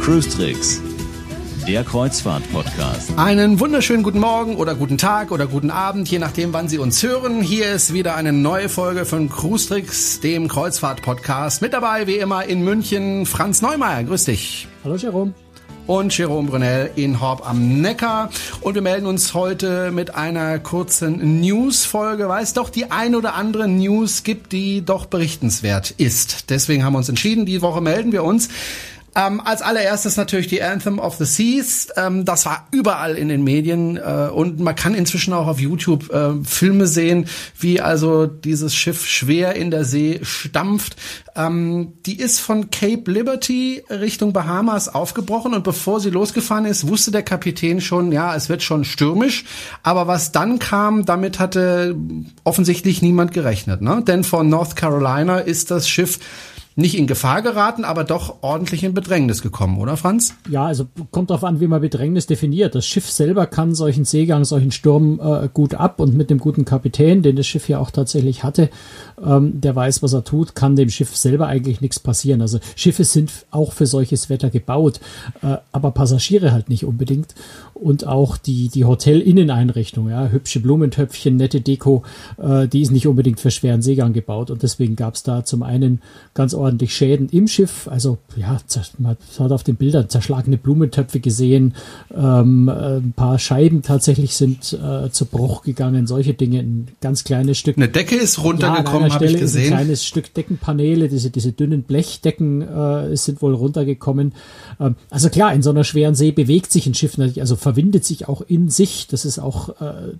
Cruise Tricks, der Kreuzfahrt-Podcast. Einen wunderschönen guten Morgen oder guten Tag oder guten Abend, je nachdem, wann Sie uns hören. Hier ist wieder eine neue Folge von Cruise Tricks, dem Kreuzfahrt-Podcast. Mit dabei, wie immer, in München, Franz Neumeier. Grüß dich. Hallo, Jerome und Jerome Brunel in Horb am Neckar. Und wir melden uns heute mit einer kurzen News-Folge, weil es doch die ein oder andere News gibt, die doch berichtenswert ist. Deswegen haben wir uns entschieden, die Woche melden wir uns ähm, als allererstes natürlich die Anthem of the Seas. Ähm, das war überall in den Medien äh, und man kann inzwischen auch auf YouTube äh, Filme sehen, wie also dieses Schiff schwer in der See stampft. Ähm, die ist von Cape Liberty Richtung Bahamas aufgebrochen und bevor sie losgefahren ist, wusste der Kapitän schon, ja, es wird schon stürmisch. Aber was dann kam, damit hatte offensichtlich niemand gerechnet. Ne? Denn von North Carolina ist das Schiff nicht in Gefahr geraten, aber doch ordentlich in Bedrängnis gekommen, oder Franz? Ja, also kommt darauf an, wie man Bedrängnis definiert. Das Schiff selber kann solchen Seegang, solchen Sturm äh, gut ab und mit dem guten Kapitän, den das Schiff ja auch tatsächlich hatte, ähm, der weiß, was er tut, kann dem Schiff selber eigentlich nichts passieren. Also Schiffe sind auch für solches Wetter gebaut, äh, aber Passagiere halt nicht unbedingt. Und auch die, die Hotel-Inneneinrichtung, ja, hübsche Blumentöpfchen, nette Deko, äh, die ist nicht unbedingt für schweren Seegang gebaut. Und deswegen gab es da zum einen ganz ordentlich Schäden im Schiff. Also ja, man hat auf den Bildern zerschlagene Blumentöpfe gesehen, ähm, ein paar Scheiben tatsächlich sind äh, zu Bruch gegangen, solche Dinge, ein ganz kleines Stück. Eine Decke ist runtergekommen. Ja, einer Stelle ist ein kleines Stück Deckenpaneele, diese, diese dünnen Blechdecken äh, sind wohl runtergekommen. Ähm, also klar, in so einer schweren See bewegt sich ein Schiff natürlich, also verwindet sich auch in sich. Das ist auch äh,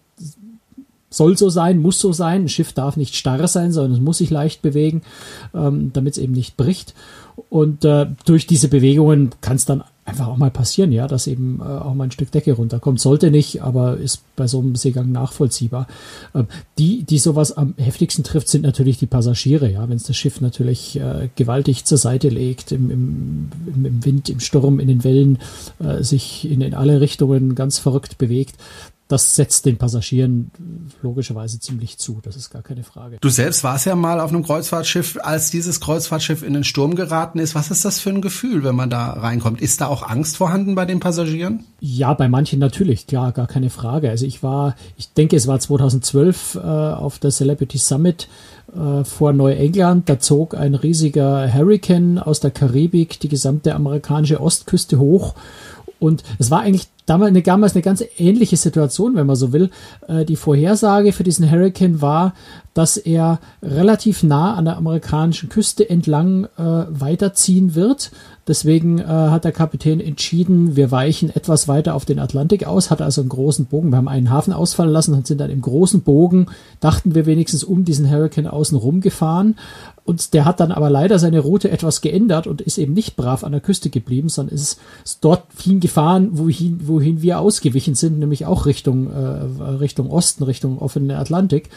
soll so sein, muss so sein. Ein Schiff darf nicht starr sein, sondern es muss sich leicht bewegen, ähm, damit es eben nicht bricht. Und äh, durch diese Bewegungen kann es dann einfach auch mal passieren, ja, dass eben äh, auch mal ein Stück Decke runterkommt. Sollte nicht, aber ist bei so einem Seegang nachvollziehbar. Äh, die, die sowas am heftigsten trifft, sind natürlich die Passagiere, ja, wenn es das Schiff natürlich äh, gewaltig zur Seite legt, im, im, im Wind, im Sturm, in den Wellen, äh, sich in, in alle Richtungen ganz verrückt bewegt, das setzt den Passagieren logischerweise ziemlich zu. Das ist gar keine Frage. Du selbst warst ja mal auf einem Kreuzfahrtschiff, als dieses Kreuzfahrtschiff in den Sturm geraten ist. Was ist das für ein Gefühl, wenn man da reinkommt? Ist da auch Angst vorhanden bei den Passagieren? Ja, bei manchen natürlich, klar, gar keine Frage. Also ich war, ich denke, es war 2012 äh, auf der Celebrity Summit äh, vor Neuengland. Da zog ein riesiger Hurricane aus der Karibik die gesamte amerikanische Ostküste hoch. Und es war eigentlich damals eine, damals eine ganz ähnliche Situation, wenn man so will. Äh, die Vorhersage für diesen Hurricane war, dass er relativ nah an der amerikanischen Küste entlang äh, weiterziehen wird. Deswegen äh, hat der Kapitän entschieden, wir weichen etwas weiter auf den Atlantik aus, hat also einen großen Bogen. Wir haben einen Hafen ausfallen lassen und sind dann im großen Bogen, dachten wir wenigstens um diesen Hurricane außen rum gefahren. Und der hat dann aber leider seine Route etwas geändert und ist eben nicht brav an der Küste geblieben, sondern ist, dort hingefahren, wohin, wohin wir ausgewichen sind, nämlich auch Richtung, äh, Richtung Osten, Richtung offenen Atlantik.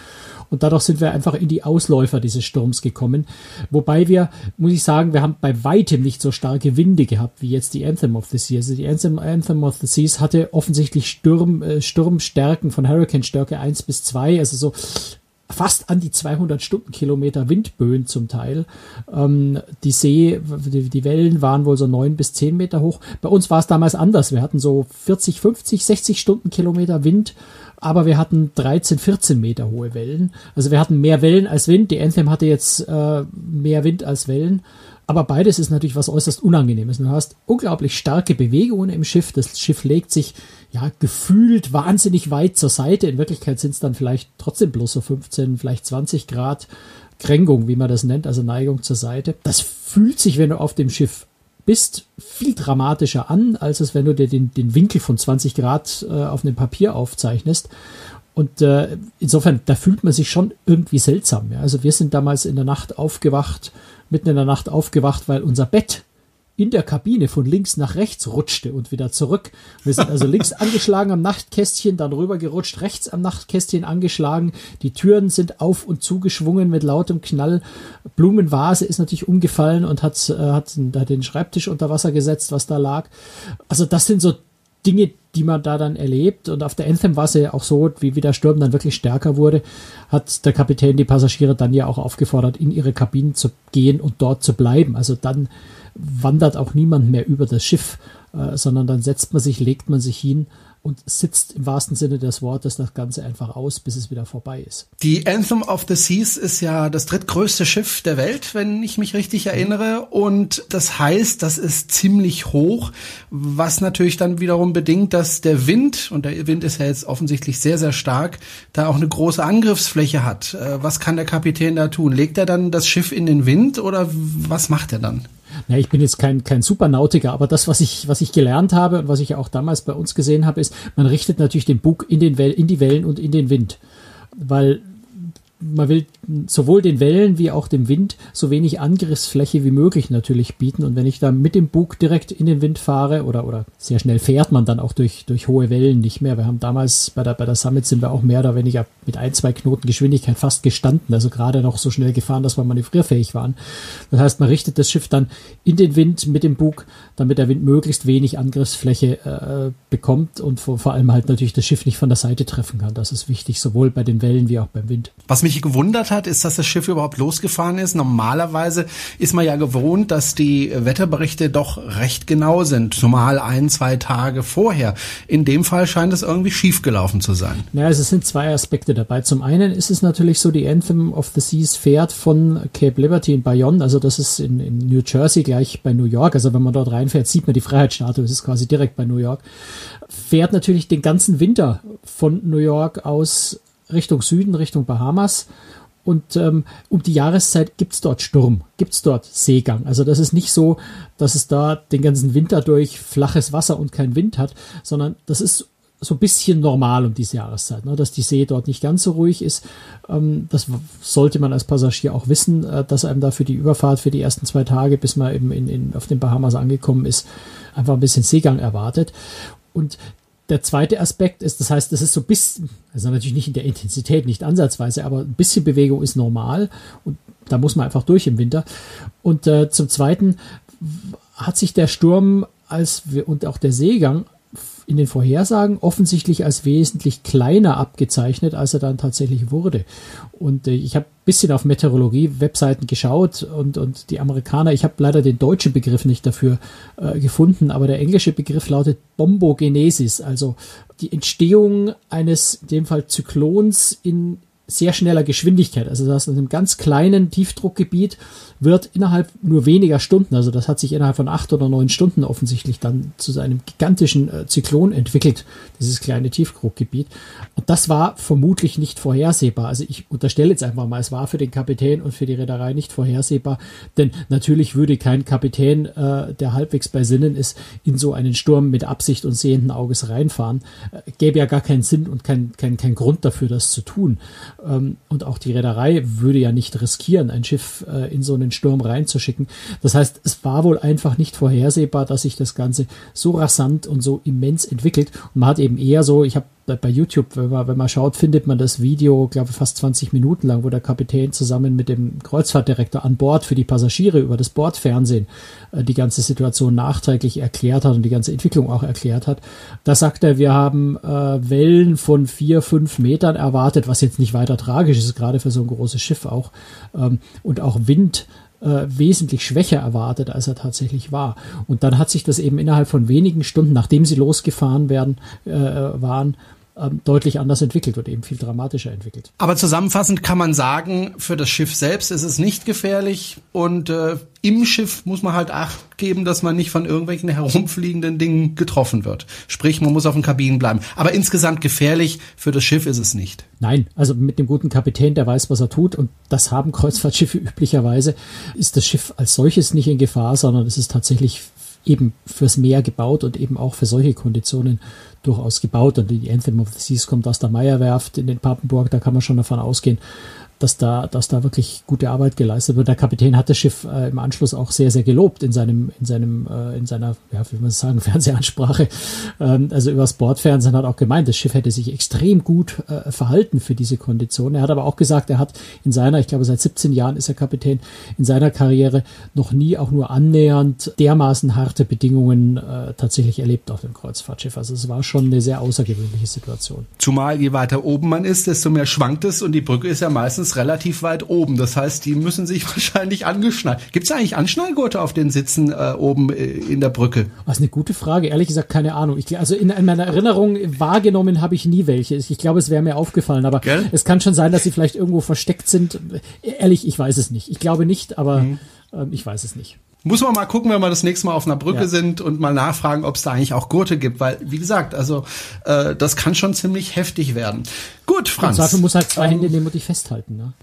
Und dadurch sind wir einfach in die Ausläufer dieses Sturms gekommen. Wobei wir, muss ich sagen, wir haben bei weitem nicht so starke Winde gehabt wie jetzt die Anthem of the Seas. Also die Anthem, Anthem of the Seas hatte offensichtlich Sturm, äh, Sturmstärken von Hurricane-Stärke 1 bis 2, also so fast an die 200 Stundenkilometer Windböen zum Teil. Ähm, die See, die, die, Wellen waren wohl so neun bis zehn Meter hoch. Bei uns war es damals anders. Wir hatten so 40, 50, 60 Stundenkilometer Wind aber wir hatten 13, 14 Meter hohe Wellen. Also wir hatten mehr Wellen als Wind. Die Anthem hatte jetzt äh, mehr Wind als Wellen. Aber beides ist natürlich was äußerst Unangenehmes. Du hast unglaublich starke Bewegungen im Schiff. Das Schiff legt sich ja gefühlt wahnsinnig weit zur Seite. In Wirklichkeit sind es dann vielleicht trotzdem bloß so 15, vielleicht 20 Grad Kränkung, wie man das nennt, also Neigung zur Seite. Das fühlt sich, wenn du auf dem Schiff bist, viel dramatischer an, als es wenn du dir den, den Winkel von 20 Grad äh, auf einem Papier aufzeichnest. Und äh, insofern, da fühlt man sich schon irgendwie seltsam. Ja? Also wir sind damals in der Nacht aufgewacht, mitten in der Nacht aufgewacht, weil unser Bett in der Kabine von links nach rechts rutschte und wieder zurück. Wir sind also links angeschlagen am Nachtkästchen, dann rüber gerutscht, rechts am Nachtkästchen angeschlagen. Die Türen sind auf und zugeschwungen mit lautem Knall. Blumenvase ist natürlich umgefallen und hat, äh, hat, hat den Schreibtisch unter Wasser gesetzt, was da lag. Also das sind so Dinge, die man da dann erlebt. Und auf der Anthem war es ja auch so, wie, wie der Sturm dann wirklich stärker wurde, hat der Kapitän die Passagiere dann ja auch aufgefordert, in ihre Kabinen zu gehen und dort zu bleiben. Also dann wandert auch niemand mehr über das Schiff, äh, sondern dann setzt man sich, legt man sich hin und sitzt im wahrsten Sinne des Wortes das Ganze einfach aus, bis es wieder vorbei ist. Die Anthem of the Seas ist ja das drittgrößte Schiff der Welt, wenn ich mich richtig erinnere. Und das heißt, das ist ziemlich hoch, was natürlich dann wiederum bedingt, dass der Wind, und der Wind ist ja jetzt offensichtlich sehr, sehr stark, da auch eine große Angriffsfläche hat. Äh, was kann der Kapitän da tun? Legt er dann das Schiff in den Wind oder was macht er dann? Ja, ich bin jetzt kein, kein Supernautiker, aber das, was ich, was ich gelernt habe und was ich auch damals bei uns gesehen habe, ist, man richtet natürlich den Bug in, den Well in die Wellen und in den Wind. Weil man will sowohl den Wellen wie auch dem Wind so wenig Angriffsfläche wie möglich natürlich bieten. Und wenn ich da mit dem Bug direkt in den Wind fahre oder, oder sehr schnell fährt man dann auch durch, durch hohe Wellen nicht mehr. Wir haben damals bei der, bei der Summit sind wir auch mehr oder weniger mit ein, zwei Knoten Geschwindigkeit fast gestanden. Also gerade noch so schnell gefahren, dass wir manövrierfähig waren. Das heißt, man richtet das Schiff dann in den Wind mit dem Bug, damit der Wind möglichst wenig Angriffsfläche äh, bekommt und vor, vor allem halt natürlich das Schiff nicht von der Seite treffen kann. Das ist wichtig, sowohl bei den Wellen wie auch beim Wind. Was mich gewundert hat, ist, dass das Schiff überhaupt losgefahren ist. Normalerweise ist man ja gewohnt, dass die Wetterberichte doch recht genau sind, zumal ein, zwei Tage vorher. In dem Fall scheint es irgendwie schiefgelaufen zu sein. Ja, also es sind zwei Aspekte dabei. Zum einen ist es natürlich so, die Anthem of the Seas fährt von Cape Liberty in Bayonne, also das ist in, in New Jersey gleich bei New York. Also wenn man dort reinfährt, sieht man die Freiheitsstatue, es ist quasi direkt bei New York. Fährt natürlich den ganzen Winter von New York aus Richtung Süden, Richtung Bahamas. Und ähm, um die Jahreszeit gibt's dort Sturm, gibt's dort Seegang. Also das ist nicht so, dass es da den ganzen Winter durch flaches Wasser und kein Wind hat, sondern das ist so ein bisschen normal um diese Jahreszeit, ne? dass die See dort nicht ganz so ruhig ist. Ähm, das sollte man als Passagier auch wissen, äh, dass einem da für die Überfahrt, für die ersten zwei Tage, bis man eben in, in, auf den Bahamas angekommen ist, einfach ein bisschen Seegang erwartet. Und der zweite Aspekt ist, das heißt, das ist so bisschen, also natürlich nicht in der Intensität, nicht ansatzweise, aber ein bisschen Bewegung ist normal und da muss man einfach durch im Winter. Und äh, zum Zweiten hat sich der Sturm als und auch der Seegang in den Vorhersagen offensichtlich als wesentlich kleiner abgezeichnet, als er dann tatsächlich wurde. Und äh, ich habe ein bisschen auf Meteorologie-Webseiten geschaut und, und die Amerikaner, ich habe leider den deutschen Begriff nicht dafür äh, gefunden, aber der englische Begriff lautet Bombogenesis, also die Entstehung eines, in dem Fall Zyklons in sehr schneller Geschwindigkeit. Also das in einem ganz kleinen Tiefdruckgebiet wird innerhalb nur weniger Stunden, also das hat sich innerhalb von acht oder neun Stunden offensichtlich dann zu einem gigantischen äh, Zyklon entwickelt, dieses kleine Tiefdruckgebiet. Und das war vermutlich nicht vorhersehbar. Also ich unterstelle jetzt einfach mal, es war für den Kapitän und für die Reederei nicht vorhersehbar, denn natürlich würde kein Kapitän, äh, der halbwegs bei Sinnen ist, in so einen Sturm mit Absicht und sehenden Auges reinfahren. Äh, gäbe ja gar keinen Sinn und kein, kein, kein Grund dafür, das zu tun. Ähm, und auch die Reederei würde ja nicht riskieren, ein Schiff äh, in so einen Sturm reinzuschicken. Das heißt, es war wohl einfach nicht vorhersehbar, dass sich das Ganze so rasant und so immens entwickelt. Und man hat eben eher so, ich habe bei YouTube, wenn man, wenn man schaut, findet man das Video, glaube ich, fast 20 Minuten lang, wo der Kapitän zusammen mit dem Kreuzfahrtdirektor an Bord für die Passagiere über das Bordfernsehen äh, die ganze Situation nachträglich erklärt hat und die ganze Entwicklung auch erklärt hat. Da sagt er, wir haben äh, Wellen von vier, fünf Metern erwartet, was jetzt nicht weiter tragisch ist, gerade für so ein großes Schiff auch. Ähm, und auch Wind äh, wesentlich schwächer erwartet, als er tatsächlich war. Und dann hat sich das eben innerhalb von wenigen Stunden, nachdem sie losgefahren werden, äh, waren, ähm, deutlich anders entwickelt und eben viel dramatischer entwickelt. Aber zusammenfassend kann man sagen, für das Schiff selbst ist es nicht gefährlich und äh, im Schiff muss man halt Acht geben, dass man nicht von irgendwelchen herumfliegenden Dingen getroffen wird. Sprich, man muss auf den Kabinen bleiben. Aber insgesamt gefährlich für das Schiff ist es nicht. Nein, also mit dem guten Kapitän, der weiß, was er tut und das haben Kreuzfahrtschiffe üblicherweise, ist das Schiff als solches nicht in Gefahr, sondern es ist tatsächlich eben fürs Meer gebaut und eben auch für solche Konditionen durchaus gebaut. Und die Anthem of the Seas kommt aus der Meierwerft in den Papenburg, da kann man schon davon ausgehen, dass da, dass da wirklich gute Arbeit geleistet wird. Der Kapitän hat das Schiff äh, im Anschluss auch sehr, sehr gelobt in seinem, in seinem, äh, in seiner, ja, wie man sagen, Fernsehansprache. Ähm, also übers Bordfernsehen hat auch gemeint, das Schiff hätte sich extrem gut äh, verhalten für diese Kondition. Er hat aber auch gesagt, er hat in seiner, ich glaube, seit 17 Jahren ist er Kapitän, in seiner Karriere noch nie auch nur annähernd dermaßen harte Bedingungen äh, tatsächlich erlebt auf dem Kreuzfahrtschiff. Also es war schon eine sehr außergewöhnliche Situation. Zumal je weiter oben man ist, desto mehr schwankt es und die Brücke ist ja meistens relativ weit oben. Das heißt, die müssen sich wahrscheinlich angeschnallt. Gibt es eigentlich Anschnallgurte auf den Sitzen äh, oben äh, in der Brücke? Das ist eine gute Frage. Ehrlich gesagt, keine Ahnung. Ich, also in, in meiner Erinnerung wahrgenommen habe ich nie welche. Ich glaube, es wäre mir aufgefallen, aber Gell? es kann schon sein, dass sie vielleicht irgendwo versteckt sind. Ehrlich, ich weiß es nicht. Ich glaube nicht, aber mhm. äh, ich weiß es nicht. Muss man mal gucken, wenn wir das nächste Mal auf einer Brücke ja. sind und mal nachfragen, ob es da eigentlich auch Gurte gibt, weil wie gesagt, also äh, das kann schon ziemlich heftig werden. Gut, Franz. Und dafür muss halt zwei Hände nehmen und dich festhalten. Ne?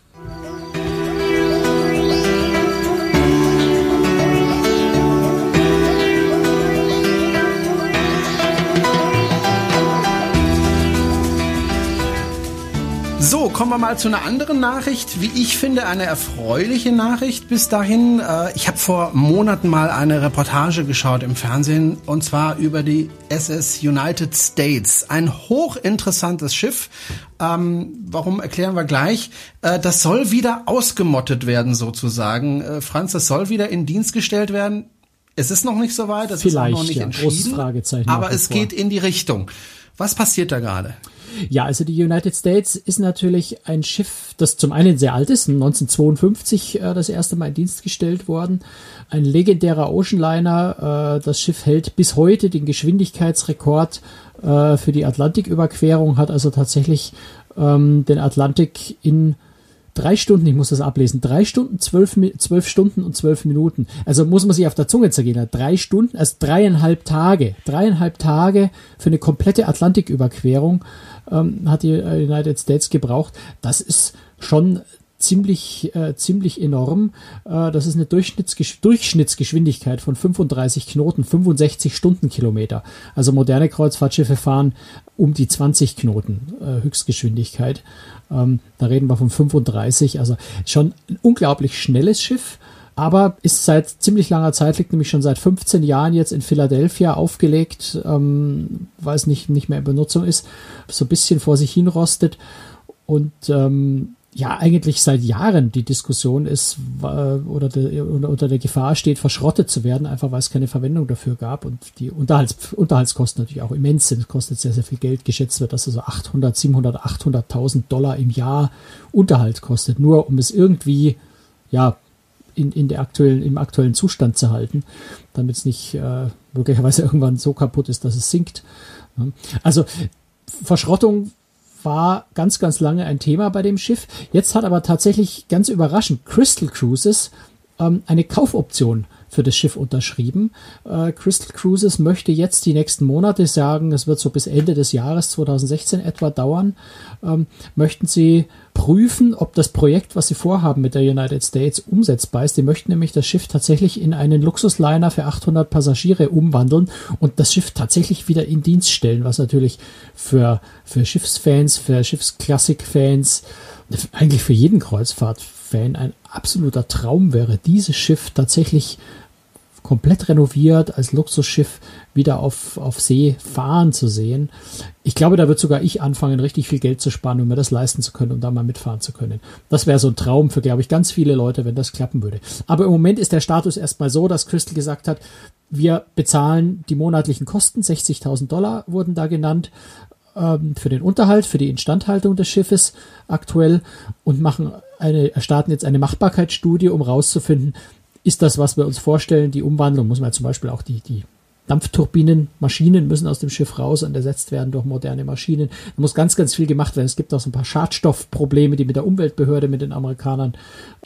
Kommen wir mal zu einer anderen Nachricht. Wie ich finde, eine erfreuliche Nachricht bis dahin. Äh, ich habe vor Monaten mal eine Reportage geschaut im Fernsehen und zwar über die SS United States. Ein hochinteressantes Schiff. Ähm, warum erklären wir gleich? Äh, das soll wieder ausgemottet werden sozusagen. Äh, Franz, das soll wieder in Dienst gestellt werden. Es ist noch nicht so weit, das Vielleicht, ist noch nicht ja, entschieden. Aber es geht in die Richtung. Was passiert da gerade? Ja, also die United States ist natürlich ein Schiff, das zum einen sehr alt ist, 1952 äh, das erste Mal in Dienst gestellt worden. Ein legendärer Oceanliner. Äh, das Schiff hält bis heute den Geschwindigkeitsrekord äh, für die Atlantiküberquerung, hat also tatsächlich ähm, den Atlantik in drei Stunden, ich muss das ablesen, drei Stunden, zwölf, zwölf Stunden und zwölf Minuten. Also muss man sich auf der Zunge zergehen. Drei Stunden, also dreieinhalb Tage, dreieinhalb Tage für eine komplette Atlantiküberquerung ähm, hat die United States gebraucht. Das ist schon ziemlich, äh, ziemlich enorm. Äh, das ist eine Durchschnittsgesch Durchschnittsgeschwindigkeit von 35 Knoten, 65 Stundenkilometer. Also moderne Kreuzfahrtschiffe fahren um die 20 Knoten äh, Höchstgeschwindigkeit. Ähm, da reden wir von 35, also schon ein unglaublich schnelles Schiff aber ist seit ziemlich langer Zeit, liegt nämlich schon seit 15 Jahren jetzt in Philadelphia aufgelegt, ähm, weil es nicht, nicht mehr in Benutzung ist, so ein bisschen vor sich hin rostet und ähm, ja eigentlich seit Jahren die Diskussion ist oder de, unter der Gefahr steht, verschrottet zu werden, einfach weil es keine Verwendung dafür gab und die Unterhalts, Unterhaltskosten natürlich auch immens sind. Es kostet sehr, sehr viel Geld. Geschätzt wird, dass es so 800, 700, 800.000 Dollar im Jahr Unterhalt kostet, nur um es irgendwie ja in, in der aktuellen, im aktuellen Zustand zu halten, damit es nicht äh, möglicherweise irgendwann so kaputt ist, dass es sinkt. Also Verschrottung war ganz, ganz lange ein Thema bei dem Schiff. Jetzt hat aber tatsächlich ganz überraschend Crystal Cruises ähm, eine Kaufoption für das Schiff unterschrieben. Äh, Crystal Cruises möchte jetzt die nächsten Monate sagen, es wird so bis Ende des Jahres 2016 etwa dauern, ähm, möchten sie prüfen, ob das Projekt, was sie vorhaben mit der United States, umsetzbar ist. Die möchten nämlich das Schiff tatsächlich in einen Luxusliner für 800 Passagiere umwandeln und das Schiff tatsächlich wieder in Dienst stellen, was natürlich für, für Schiffsfans, für Schiffsklassikfans, eigentlich für jeden Kreuzfahrtfan ein absoluter Traum wäre, dieses Schiff tatsächlich komplett renoviert als Luxusschiff wieder auf, auf See fahren zu sehen. Ich glaube, da wird sogar ich anfangen, richtig viel Geld zu sparen, um mir das leisten zu können und da mal mitfahren zu können. Das wäre so ein Traum für, glaube ich, ganz viele Leute, wenn das klappen würde. Aber im Moment ist der Status erstmal so, dass Crystal gesagt hat, wir bezahlen die monatlichen Kosten, 60.000 Dollar wurden da genannt, ähm, für den Unterhalt, für die Instandhaltung des Schiffes aktuell und machen eine, starten jetzt eine Machbarkeitsstudie, um rauszufinden, ist das, was wir uns vorstellen, die Umwandlung, muss man zum Beispiel auch die, die Dampfturbinen, Maschinen müssen aus dem Schiff raus und ersetzt werden durch moderne Maschinen. Da muss ganz, ganz viel gemacht werden. Es gibt auch so ein paar Schadstoffprobleme, die mit der Umweltbehörde, mit den Amerikanern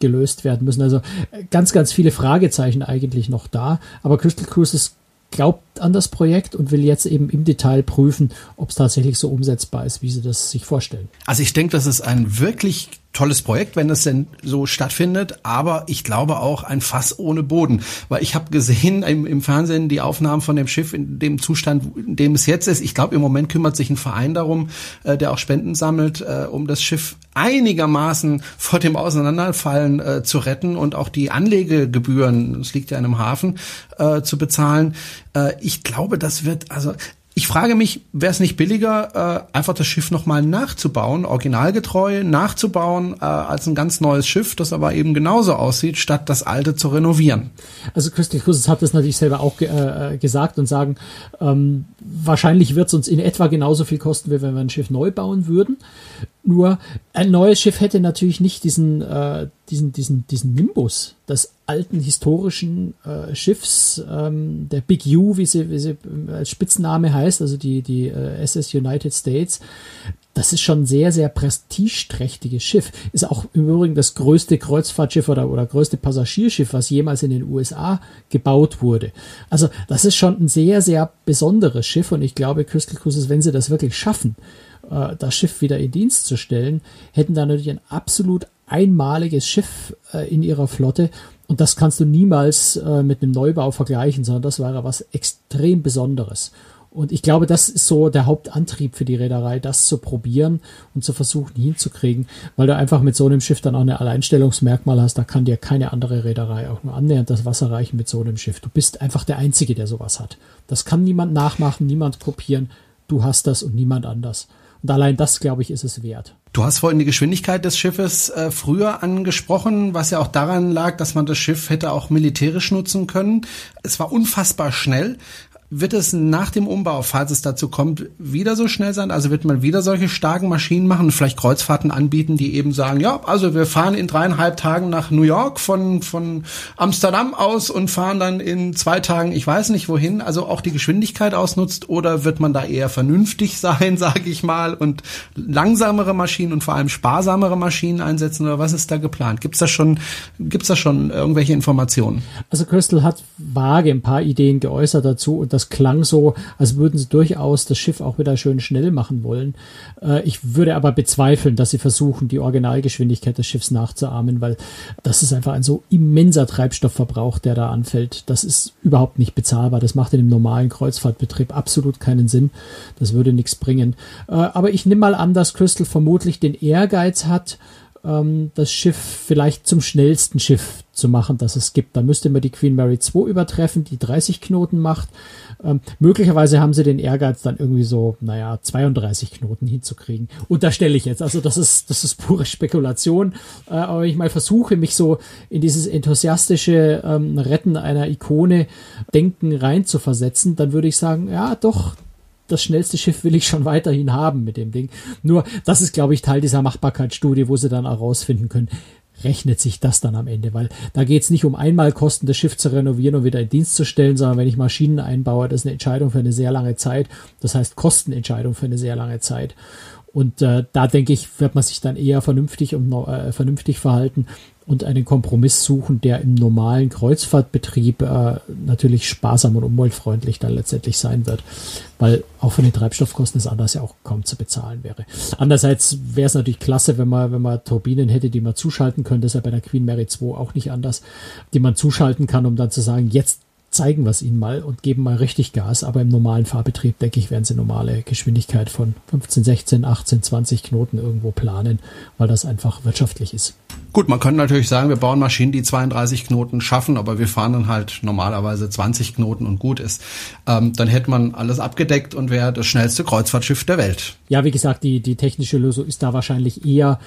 gelöst werden müssen. Also äh, ganz, ganz viele Fragezeichen eigentlich noch da. Aber Crystal Cruises glaubt an das Projekt und will jetzt eben im Detail prüfen, ob es tatsächlich so umsetzbar ist, wie sie das sich vorstellen. Also ich denke, das ist ein wirklich tolles Projekt, wenn es denn so stattfindet, aber ich glaube auch ein Fass ohne Boden, weil ich habe gesehen im, im, Fernsehen die Aufnahmen von dem Schiff in dem Zustand, in dem es jetzt ist. Ich glaube, im Moment kümmert sich ein Verein darum, äh, der auch Spenden sammelt, äh, um das Schiff einigermaßen vor dem Auseinanderfallen äh, zu retten und auch die Anlegegebühren, es liegt ja in einem Hafen, äh, zu bezahlen. Äh, ich glaube, das wird also ich frage mich, wäre es nicht billiger, äh, einfach das Schiff nochmal nachzubauen, originalgetreu nachzubauen, äh, als ein ganz neues Schiff, das aber eben genauso aussieht, statt das alte zu renovieren? Also Christoph Cruises hat das natürlich selber auch ge äh, gesagt und sagen, ähm, wahrscheinlich wird es uns in etwa genauso viel kosten, wie wenn wir ein Schiff neu bauen würden. Nur ein neues Schiff hätte natürlich nicht diesen, äh, diesen, diesen, diesen Nimbus des alten historischen äh, Schiffs, ähm, der Big U, wie sie, wie sie als Spitzname heißt, also die, die äh, SS United States. Das ist schon ein sehr, sehr prestigeträchtiges Schiff. Ist auch im Übrigen das größte Kreuzfahrtschiff oder, oder größte Passagierschiff, was jemals in den USA gebaut wurde. Also das ist schon ein sehr, sehr besonderes Schiff und ich glaube, Crystal Cruises, wenn sie das wirklich schaffen, äh, das Schiff wieder in Dienst zu stellen, hätten da natürlich ein absolut einmaliges Schiff äh, in ihrer Flotte. Und das kannst du niemals äh, mit einem Neubau vergleichen, sondern das wäre was extrem Besonderes. Und ich glaube, das ist so der Hauptantrieb für die Reederei, das zu probieren und zu versuchen hinzukriegen, weil du einfach mit so einem Schiff dann auch eine Alleinstellungsmerkmal hast. Da kann dir keine andere Reederei auch nur annähernd das Wasser reichen mit so einem Schiff. Du bist einfach der Einzige, der sowas hat. Das kann niemand nachmachen, niemand kopieren. Du hast das und niemand anders. Und allein das, glaube ich, ist es wert. Du hast vorhin die Geschwindigkeit des Schiffes äh, früher angesprochen, was ja auch daran lag, dass man das Schiff hätte auch militärisch nutzen können. Es war unfassbar schnell. Wird es nach dem Umbau, falls es dazu kommt, wieder so schnell sein? Also wird man wieder solche starken Maschinen machen vielleicht Kreuzfahrten anbieten, die eben sagen, ja, also wir fahren in dreieinhalb Tagen nach New York von, von Amsterdam aus und fahren dann in zwei Tagen, ich weiß nicht wohin, also auch die Geschwindigkeit ausnutzt oder wird man da eher vernünftig sein, sage ich mal, und langsamere Maschinen und vor allem sparsamere Maschinen einsetzen oder was ist da geplant? Gibt's da da schon irgendwelche Informationen? Also Crystal hat vage ein paar Ideen geäußert dazu und das das klang so, als würden sie durchaus das Schiff auch wieder schön schnell machen wollen. Äh, ich würde aber bezweifeln, dass sie versuchen, die Originalgeschwindigkeit des Schiffs nachzuahmen, weil das ist einfach ein so immenser Treibstoffverbrauch, der da anfällt. Das ist überhaupt nicht bezahlbar. Das macht in einem normalen Kreuzfahrtbetrieb absolut keinen Sinn. Das würde nichts bringen. Äh, aber ich nehme mal an, dass Crystal vermutlich den Ehrgeiz hat, ähm, das Schiff vielleicht zum schnellsten Schiff zu machen, das es gibt. Da müsste man die Queen Mary 2 übertreffen, die 30 Knoten macht. Ähm, möglicherweise haben sie den Ehrgeiz, dann irgendwie so, naja, 32 Knoten hinzukriegen. Unterstelle ich jetzt. Also das ist, das ist pure Spekulation. Äh, aber ich mal versuche, mich so in dieses enthusiastische ähm, Retten einer Ikone Denken reinzuversetzen, dann würde ich sagen, ja, doch, das schnellste Schiff will ich schon weiterhin haben mit dem Ding. Nur, das ist, glaube ich, Teil dieser Machbarkeitsstudie, wo sie dann herausfinden können, rechnet sich das dann am Ende, weil da geht es nicht um einmal Kosten, das Schiff zu renovieren und wieder in Dienst zu stellen, sondern wenn ich Maschinen einbaue, das ist eine Entscheidung für eine sehr lange Zeit. Das heißt Kostenentscheidung für eine sehr lange Zeit. Und äh, da denke ich, wird man sich dann eher vernünftig und äh, vernünftig verhalten und einen Kompromiss suchen, der im normalen Kreuzfahrtbetrieb äh, natürlich sparsam und umweltfreundlich dann letztendlich sein wird, weil auch von den Treibstoffkosten es anders ja auch kaum zu bezahlen wäre. Andererseits wäre es natürlich klasse, wenn man, wenn man Turbinen hätte, die man zuschalten könnte, das ist ja bei der Queen Mary 2 auch nicht anders, die man zuschalten kann, um dann zu sagen, jetzt zeigen wir es ihnen mal und geben mal richtig Gas. Aber im normalen Fahrbetrieb, denke ich, werden sie normale Geschwindigkeit von 15, 16, 18, 20 Knoten irgendwo planen, weil das einfach wirtschaftlich ist. Gut, man könnte natürlich sagen, wir bauen Maschinen, die 32 Knoten schaffen, aber wir fahren dann halt normalerweise 20 Knoten und gut ist. Ähm, dann hätte man alles abgedeckt und wäre das schnellste Kreuzfahrtschiff der Welt. Ja, wie gesagt, die, die technische Lösung ist da wahrscheinlich eher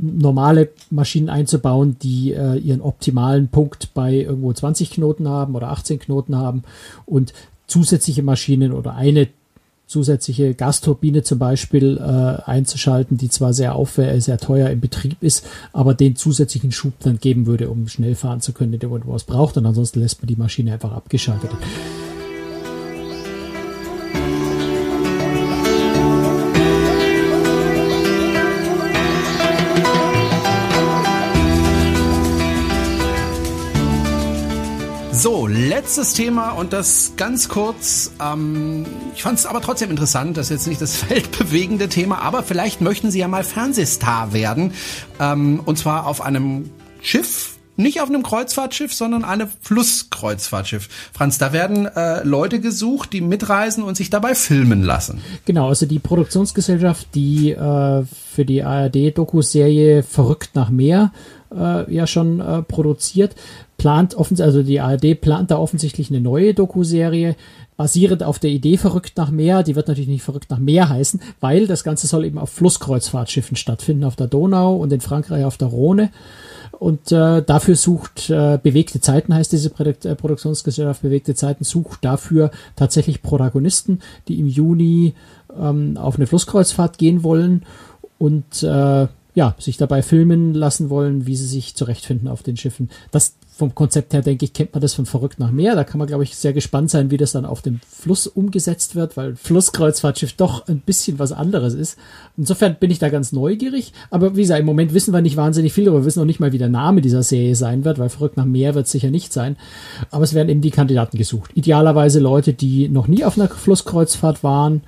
normale Maschinen einzubauen, die äh, ihren optimalen Punkt bei irgendwo 20 Knoten haben oder 18 Knoten haben und zusätzliche Maschinen oder eine zusätzliche Gasturbine zum Beispiel äh, einzuschalten, die zwar sehr aufwendig, sehr teuer im Betrieb ist, aber den zusätzlichen Schub dann geben würde, um schnell fahren zu können, wenn man was braucht. Und ansonsten lässt man die Maschine einfach abgeschaltet. Letztes Thema und das ganz kurz. Ähm, ich fand es aber trotzdem interessant. Das ist jetzt nicht das weltbewegende Thema, aber vielleicht möchten Sie ja mal Fernsehstar werden. Ähm, und zwar auf einem Schiff, nicht auf einem Kreuzfahrtschiff, sondern einem Flusskreuzfahrtschiff. Franz, da werden äh, Leute gesucht, die mitreisen und sich dabei filmen lassen. Genau, also die Produktionsgesellschaft, die äh, für die ARD-Doku-Serie Verrückt nach Meer äh, ja schon äh, produziert, plant offensichtlich, also die ARD plant da offensichtlich eine neue Doku-Serie, basierend auf der Idee Verrückt nach Meer. Die wird natürlich nicht Verrückt nach Meer heißen, weil das Ganze soll eben auf Flusskreuzfahrtschiffen stattfinden, auf der Donau und in Frankreich auf der Rhone. Und äh, dafür sucht äh, Bewegte Zeiten, heißt diese Produkt, äh, Produktionsgesellschaft. Bewegte Zeiten, sucht dafür tatsächlich Protagonisten, die im Juni ähm, auf eine Flusskreuzfahrt gehen wollen. Und äh, ja, sich dabei filmen lassen wollen, wie sie sich zurechtfinden auf den Schiffen. Das vom Konzept her, denke ich, kennt man das von Verrückt nach Meer. Da kann man, glaube ich, sehr gespannt sein, wie das dann auf dem Fluss umgesetzt wird, weil Flusskreuzfahrtschiff doch ein bisschen was anderes ist. Insofern bin ich da ganz neugierig. Aber wie gesagt, im Moment wissen wir nicht wahnsinnig viel darüber. Wir wissen noch nicht mal, wie der Name dieser Serie sein wird, weil Verrückt nach Meer wird sicher nicht sein. Aber es werden eben die Kandidaten gesucht. Idealerweise Leute, die noch nie auf einer Flusskreuzfahrt waren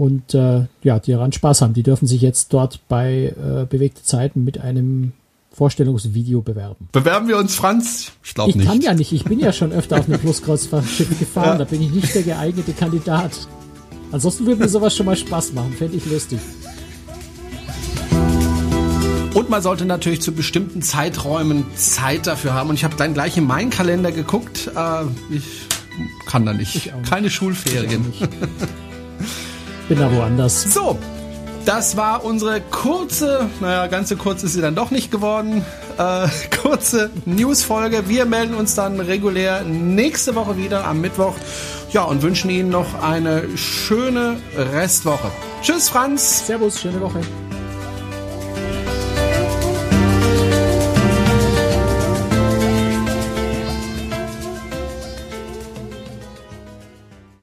und äh, ja, die daran Spaß haben. Die dürfen sich jetzt dort bei äh, bewegte Zeiten mit einem Vorstellungsvideo bewerben. Bewerben wir uns, Franz? Ich glaube nicht. Ich kann ja nicht. Ich bin ja schon öfter auf einem Flusskreuzfahrtschiff gefahren. Ja. Da bin ich nicht der geeignete Kandidat. Ansonsten würde mir sowas schon mal Spaß machen. Fände ich lustig. Und man sollte natürlich zu bestimmten Zeiträumen Zeit dafür haben. Und ich habe dann gleich in meinen Kalender geguckt. Äh, ich kann da nicht. Keine Schulferien. Ich bin da woanders. So, das war unsere kurze, naja, ganz so kurz ist sie dann doch nicht geworden, äh, kurze Newsfolge. Wir melden uns dann regulär nächste Woche wieder am Mittwoch. Ja, und wünschen Ihnen noch eine schöne Restwoche. Tschüss, Franz. Servus, schöne Woche.